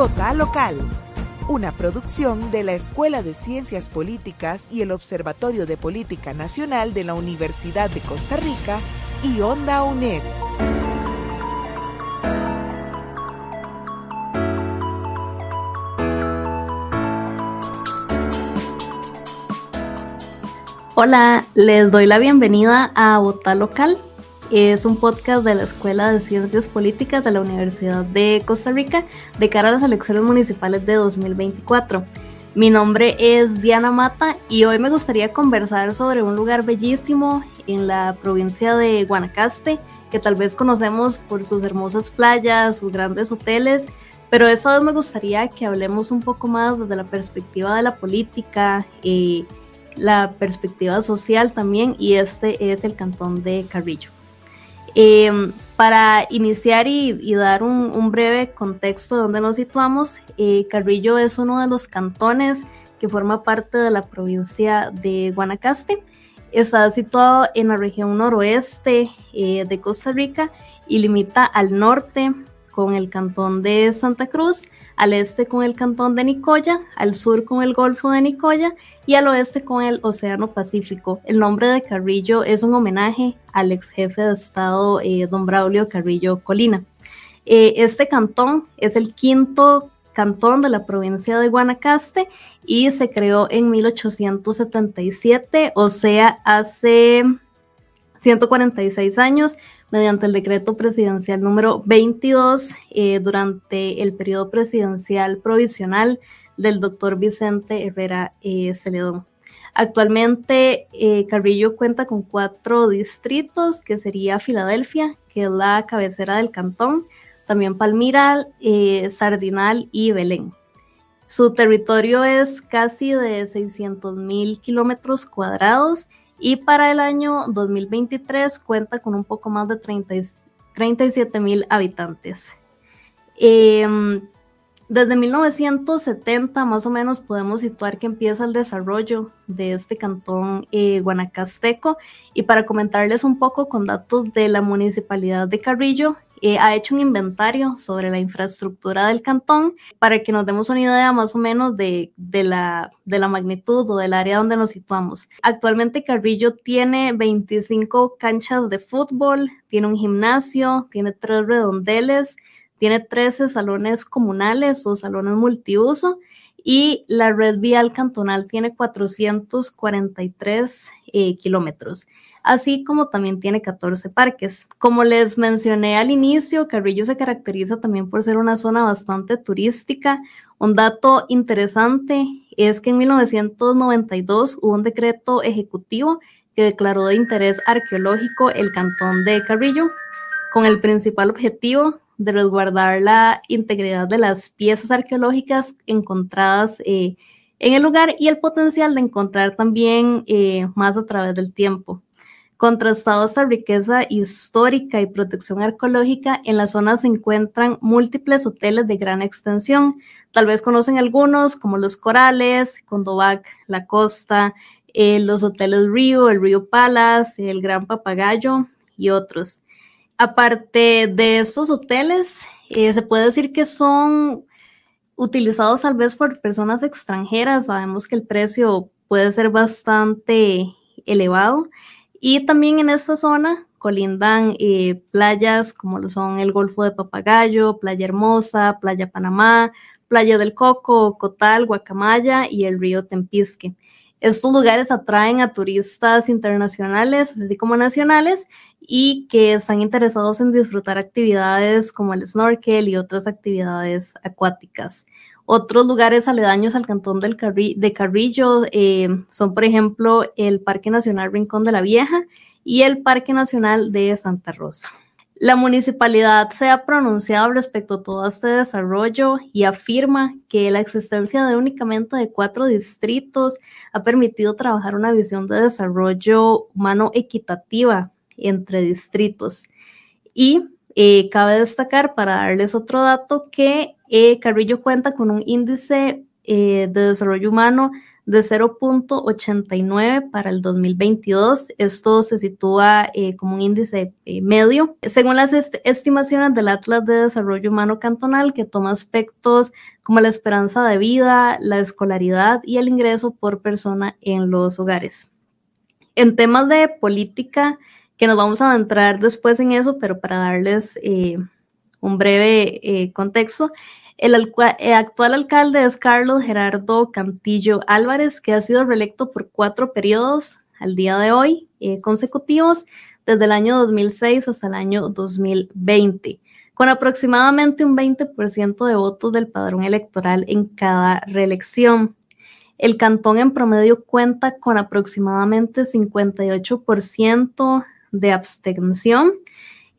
Vota Local, una producción de la Escuela de Ciencias Políticas y el Observatorio de Política Nacional de la Universidad de Costa Rica y Onda UNED. Hola, les doy la bienvenida a Vota Local. Es un podcast de la Escuela de Ciencias Políticas de la Universidad de Costa Rica de cara a las elecciones municipales de 2024. Mi nombre es Diana Mata y hoy me gustaría conversar sobre un lugar bellísimo en la provincia de Guanacaste que tal vez conocemos por sus hermosas playas, sus grandes hoteles, pero esta vez me gustaría que hablemos un poco más desde la perspectiva de la política. Eh, la perspectiva social también y este es el cantón de Carrillo. Em, para iniciar y, dar un, breve contexto de donde nos situamos, eh, Carrillo es uno de los cantones que forma parte de la provincia de Guanacaste. Está situado en la región noroeste eh, de Costa Rica y limita al norte con el cantón de Santa Cruz, al este con el cantón de Nicoya, al sur con el Golfo de Nicoya y al oeste con el Océano Pacífico. El nombre de Carrillo es un homenaje al ex jefe de Estado, eh, don Braulio Carrillo Colina. Eh, este cantón es el quinto cantón de la provincia de Guanacaste y se creó en 1877, o sea, hace 146 años mediante el decreto presidencial número 22 eh, durante el periodo presidencial provisional del doctor Vicente Herrera eh, Celedón. Actualmente eh, Carrillo cuenta con cuatro distritos, que sería Filadelfia, que es la cabecera del cantón, también Palmira, Sardinal y Belén. Su territorio es casi de 600 mil kilómetros cuadrados y para el año 2023 cuenta con un poco más de 37 mil habitantes. Em, desde 1970 más o menos podemos situar que empieza el desarrollo de este cantón eh, guanacasteco y para comentarles un poco con datos de la municipalidad de Carrillo, eh, ha hecho un inventario sobre la infraestructura del cantón para que nos demos una idea más o menos de, la, de la magnitud o del área donde nos situamos. Actualmente Carrillo tiene 25 canchas de fútbol, tiene un gimnasio, tiene tres redondeles, tiene 13 salones comunales o salones multiuso y la red vial cantonal tiene 443 eh, kilómetros así como también tiene 14 parques. Como les mencioné al inicio, Carrillo se caracteriza también por ser una zona bastante turística. Un dato interesante es que en 1992 hubo un decreto ejecutivo que declaró de interés arqueológico el cantón de Carrillo con el principal objetivo de resguardar la integridad de las piezas arqueológicas encontradas eh, en el lugar y el potencial de encontrar también eh, más a través del tiempo. Contrastado esta riqueza histórica y protección arqueológica, en la zona se encuentran múltiples hoteles de gran extensión. Tal vez conocen algunos como los Corales, Condovac, La Costa, eh, los hoteles Río, el Río Palace, el Gran Papagayo y otros. Aparte de estos hoteles, eh, se puede decir que son utilizados tal vez por personas extranjeras. Sabemos que el precio puede ser bastante elevado. Y también en esta zona colindan eh, playas como lo son el Golfo de Papagayo, Playa Hermosa, Playa Panamá, Playa del Coco, Cotal, Guacamaya y el río Tempisque. Estos lugares atraen a turistas internacionales, así como nacionales, y que están interesados en disfrutar actividades como el snorkel y otras actividades acuáticas. Otros lugares aledaños al cantón de Carrillo eh, son, por ejemplo, el Parque Nacional Rincón de la Vieja y el Parque Nacional de Santa Rosa. La municipalidad se ha pronunciado respecto a todo este desarrollo y afirma que la existencia de únicamente de cuatro distritos ha permitido trabajar una visión de desarrollo humano equitativa entre distritos. Y eh, cabe destacar, para darles otro dato, que eh, Carrillo cuenta con un índice eh, de desarrollo humano de 0.89 para el 2022. Esto se sitúa como un índice medio. Según las estimaciones del Atlas de Desarrollo Humano Cantonal, que toma aspectos como la esperanza de vida, la escolaridad y el ingreso por persona en los hogares. En temas de política, que nos vamos a adentrar después en eso, pero para darles eh, un breve contexto, el, actual alcalde es Carlos Gerardo Cantillo Álvarez, que ha sido reelecto por cuatro periodos al día de hoy eh, consecutivos, desde el año 2006 hasta el año 2020, con aproximadamente un 20% de votos del padrón electoral en cada reelección. El cantón en promedio cuenta con aproximadamente 58% de abstención.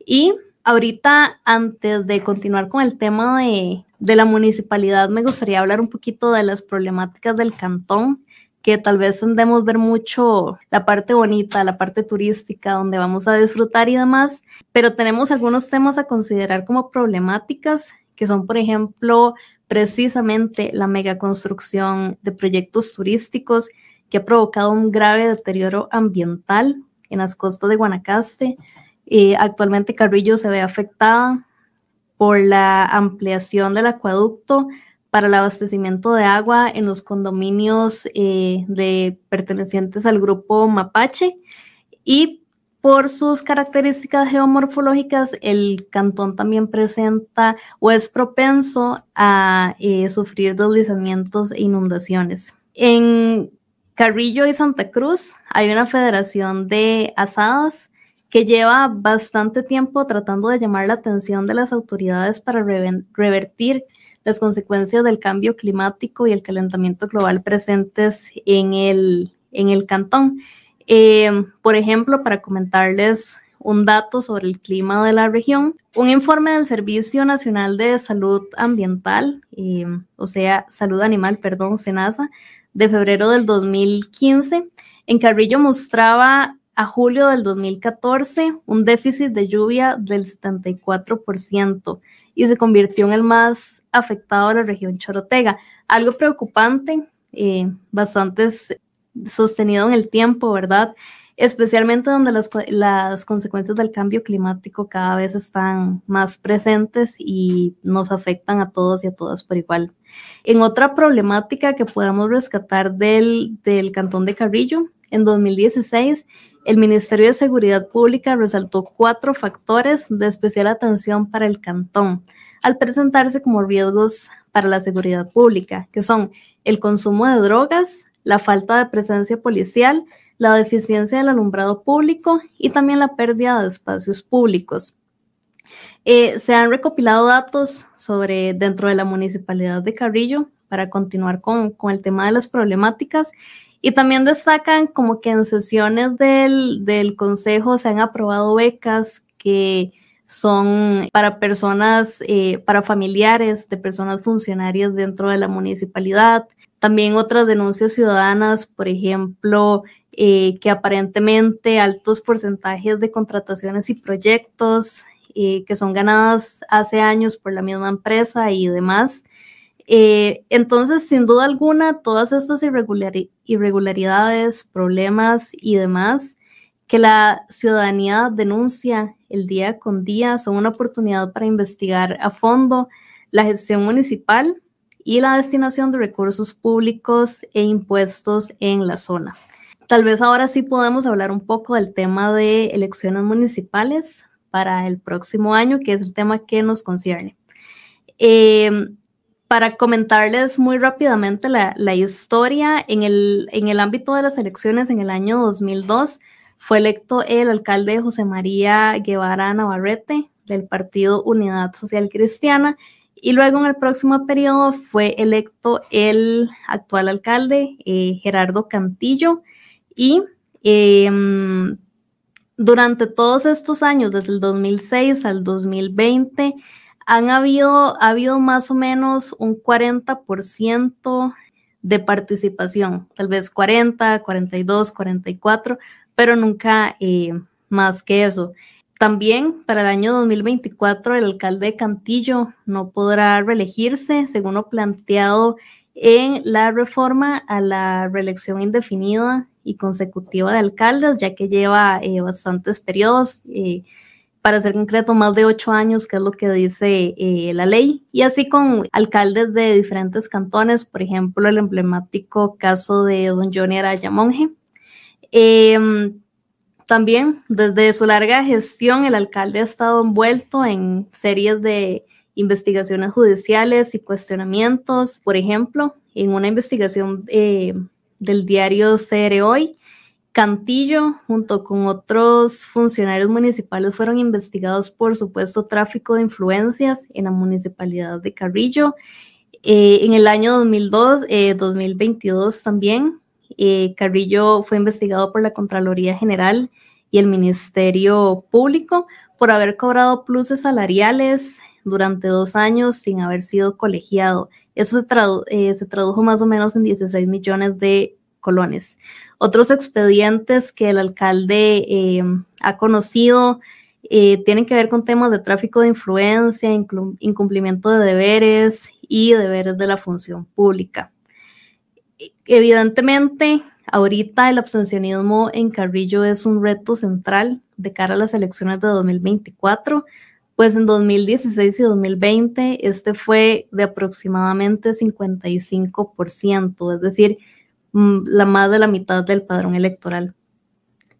Y ahorita antes de continuar con el tema de, de la municipalidad, me gustaría hablar un poquito de las problemáticas del cantón, que tal vez tendemos ver mucho la parte bonita, la parte turística, donde vamos a disfrutar y demás, pero tenemos algunos temas a considerar como problemáticas, que son, por ejemplo, precisamente la megaconstrucción de proyectos turísticos que ha provocado un grave deterioro ambiental en las costas de Guanacaste. y actualmente Carrillo se ve afectada por la ampliación del acueducto para el abastecimiento de agua en los condominios eh, de, pertenecientes al grupo mapache y por sus características geomorfológicas, el cantón también presenta o es propenso a eh, sufrir deslizamientos e inundaciones. En Carrillo y Santa Cruz hay una federación de asadas que lleva bastante tiempo tratando de llamar la atención de las autoridades para revertir las consecuencias del cambio climático y el calentamiento global presentes en el, en el cantón. Eh, por ejemplo, para comentarles un dato sobre el clima de la región, un informe del Servicio Nacional de Salud Ambiental, eh, o sea, Salud Animal, perdón, SENASA, de febrero del 2015, en Carrillo mostraba a julio del 2014 un déficit de lluvia del 74% y se convirtió en el más afectado de la región Chorotega. Algo preocupante, eh, bastante sostenido en el tiempo, ¿verdad? Especialmente donde las, las consecuencias del cambio climático cada vez están más presentes y nos afectan a todos y a todas por igual. En otra problemática que podemos rescatar del, del Cantón de Carrillo, en 2016 el Ministerio de Seguridad Pública resaltó cuatro factores de especial atención para el cantón al presentarse como riesgos para la seguridad pública, que son el consumo de drogas, la falta de presencia policial, la deficiencia del alumbrado público y también la pérdida de espacios públicos. Eh, se han recopilado datos sobre dentro de la municipalidad de Carrillo para continuar con, con el tema de las problemáticas y también destacan como que en sesiones del, del consejo se han aprobado becas que son para personas, eh, para familiares de personas funcionarias dentro de la municipalidad. También otras denuncias ciudadanas, por ejemplo, eh, que aparentemente altos porcentajes de contrataciones y proyectos eh, que son ganadas hace años por la misma empresa y demás, eh, entonces, sin duda alguna, todas estas irregularidades, problemas y demás que la ciudadanía denuncia el día con día son una oportunidad para investigar a fondo la gestión municipal y la destinación de recursos públicos e impuestos en la zona. Tal vez ahora sí podemos hablar un poco del tema de elecciones municipales para el próximo año, que es el tema que nos concierne. Eh, para comentarles muy rápidamente la, historia, en el, en el ámbito de las elecciones en el año 2002 fue electo el alcalde José María Guevara Navarrete del Partido Unidad Social Cristiana y luego en el próximo periodo fue electo el actual alcalde eh, Gerardo Cantillo y em, durante todos estos años, desde el 2006 al 2020, han habido, ha habido más o menos un 40% de participación, tal vez 40, 42, 44, pero nunca eh, más que eso. También para el año 2024 el alcalde de Cantillo no podrá reelegirse, según lo planteado en la reforma a la reelección indefinida y consecutiva de alcaldes, ya que lleva eh, bastantes periodos, eh, para ser concreto, más de ocho años, que es lo que dice eh, la ley, y así con alcaldes de diferentes cantones, por ejemplo, el emblemático caso de don Johnny Araya Monge. Em, también, desde su larga gestión, el alcalde ha estado envuelto en series de investigaciones judiciales y cuestionamientos. Por ejemplo, en una investigación eh, del diario CR Hoy, Cantillo, junto con otros funcionarios municipales, fueron investigados por supuesto tráfico de influencias en la municipalidad de Carrillo. Eh, en el año 2002, 2022 eh, también, Carrillo fue investigado por la Contraloría General y el Ministerio Público por haber cobrado pluses salariales durante dos años sin haber sido colegiado. Eso se, eh, tradujo más o menos en 16 millones de colones. Otros expedientes que el alcalde eh, ha conocido eh, tienen que ver con temas de tráfico de influencia, incumplimiento de deberes y deberes de la función pública. Evidentemente, ahorita el abstencionismo en Carrillo es un reto central de cara a las elecciones de 2024 pues en 2016 y 2020 este fue de aproximadamente 55%, es decir, mm, la más de la mitad del padrón electoral.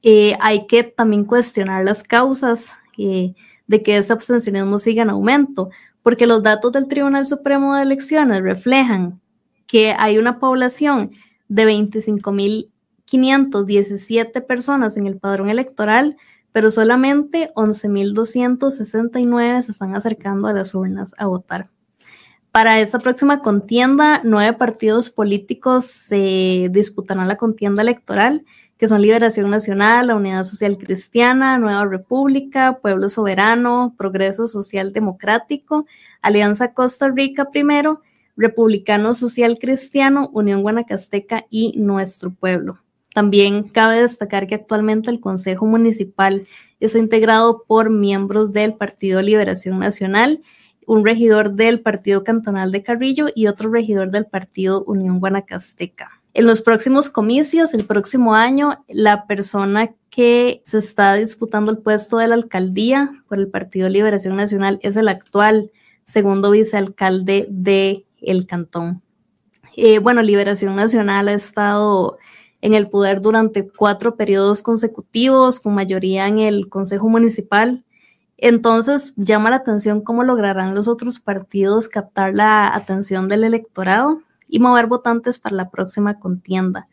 Eh, hay que también cuestionar las causas eh, de que ese abstencionismo siga en aumento, porque los datos del Tribunal Supremo de Elecciones reflejan que hay una población de 25.517 personas en el padrón electoral, pero solamente 11.269 se están acercando a las urnas a votar. Para esta próxima contienda, nueve partidos políticos se disputarán la contienda electoral, que son Liberación Nacional, la Unidad Social Cristiana, Nueva República, Pueblo Soberano, Progreso Social Democrático, Alianza Costa Rica primero, Republicano Social Cristiano, Unión Guanacasteca y Nuestro Pueblo. También cabe destacar que actualmente el Consejo Municipal está integrado por miembros del Partido Liberación Nacional, un regidor del Partido Cantonal de Carrillo y otro regidor del Partido Unión Guanacasteca. En los próximos comicios, el próximo año, la persona que se está disputando el puesto de la alcaldía por el Partido Liberación Nacional es el actual segundo vicealcalde de el cantón. Eh, bueno, Liberación Nacional ha estado en el poder durante cuatro periodos consecutivos, con mayoría en el Consejo Municipal. Entonces, llama la atención cómo lograrán los otros partidos captar la atención del electorado y mover votantes para la próxima contienda.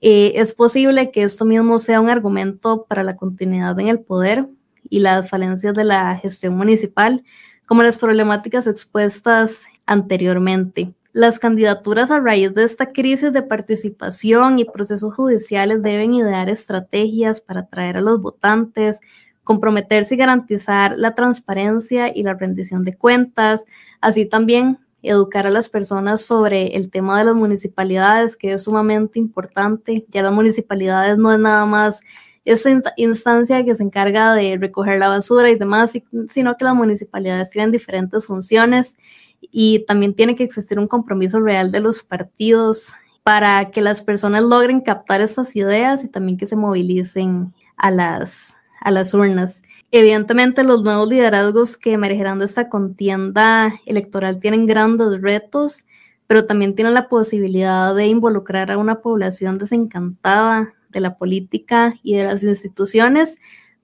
Eh, es posible que esto mismo sea un argumento para la continuidad en el poder y las falencias de la gestión municipal, como las problemáticas expuestas anteriormente. Las candidaturas a raíz de esta crisis de participación y procesos judiciales deben idear estrategias para atraer a los votantes, comprometerse y garantizar la transparencia y la rendición de cuentas, así también educar a las personas sobre el tema de las municipalidades, que es sumamente importante. Ya las municipalidades no es nada más esa instancia que se encarga de recoger la basura y demás, sino que las municipalidades tienen diferentes funciones y también tiene que existir un compromiso real de los partidos para que las personas logren captar estas ideas y también que se movilicen a las, a las urnas. Evidentemente, los nuevos liderazgos que emergerán de esta contienda electoral tienen grandes retos, pero también tienen la posibilidad de involucrar a una población desencantada de la política y de las instituciones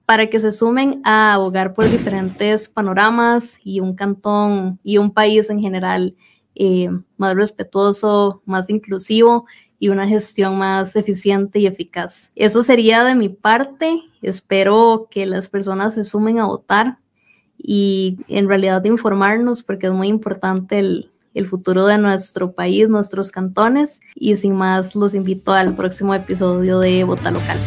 para que se sumen a abogar por diferentes panoramas y un cantón y un país en general eh, más respetuoso, más inclusivo y una gestión más eficiente y eficaz. Eso sería de mi parte. Espero que las personas se sumen a votar y en realidad de informarnos porque es muy importante el, el futuro de nuestro país, nuestros cantones. Y sin más, los invito al próximo episodio de Vota Local.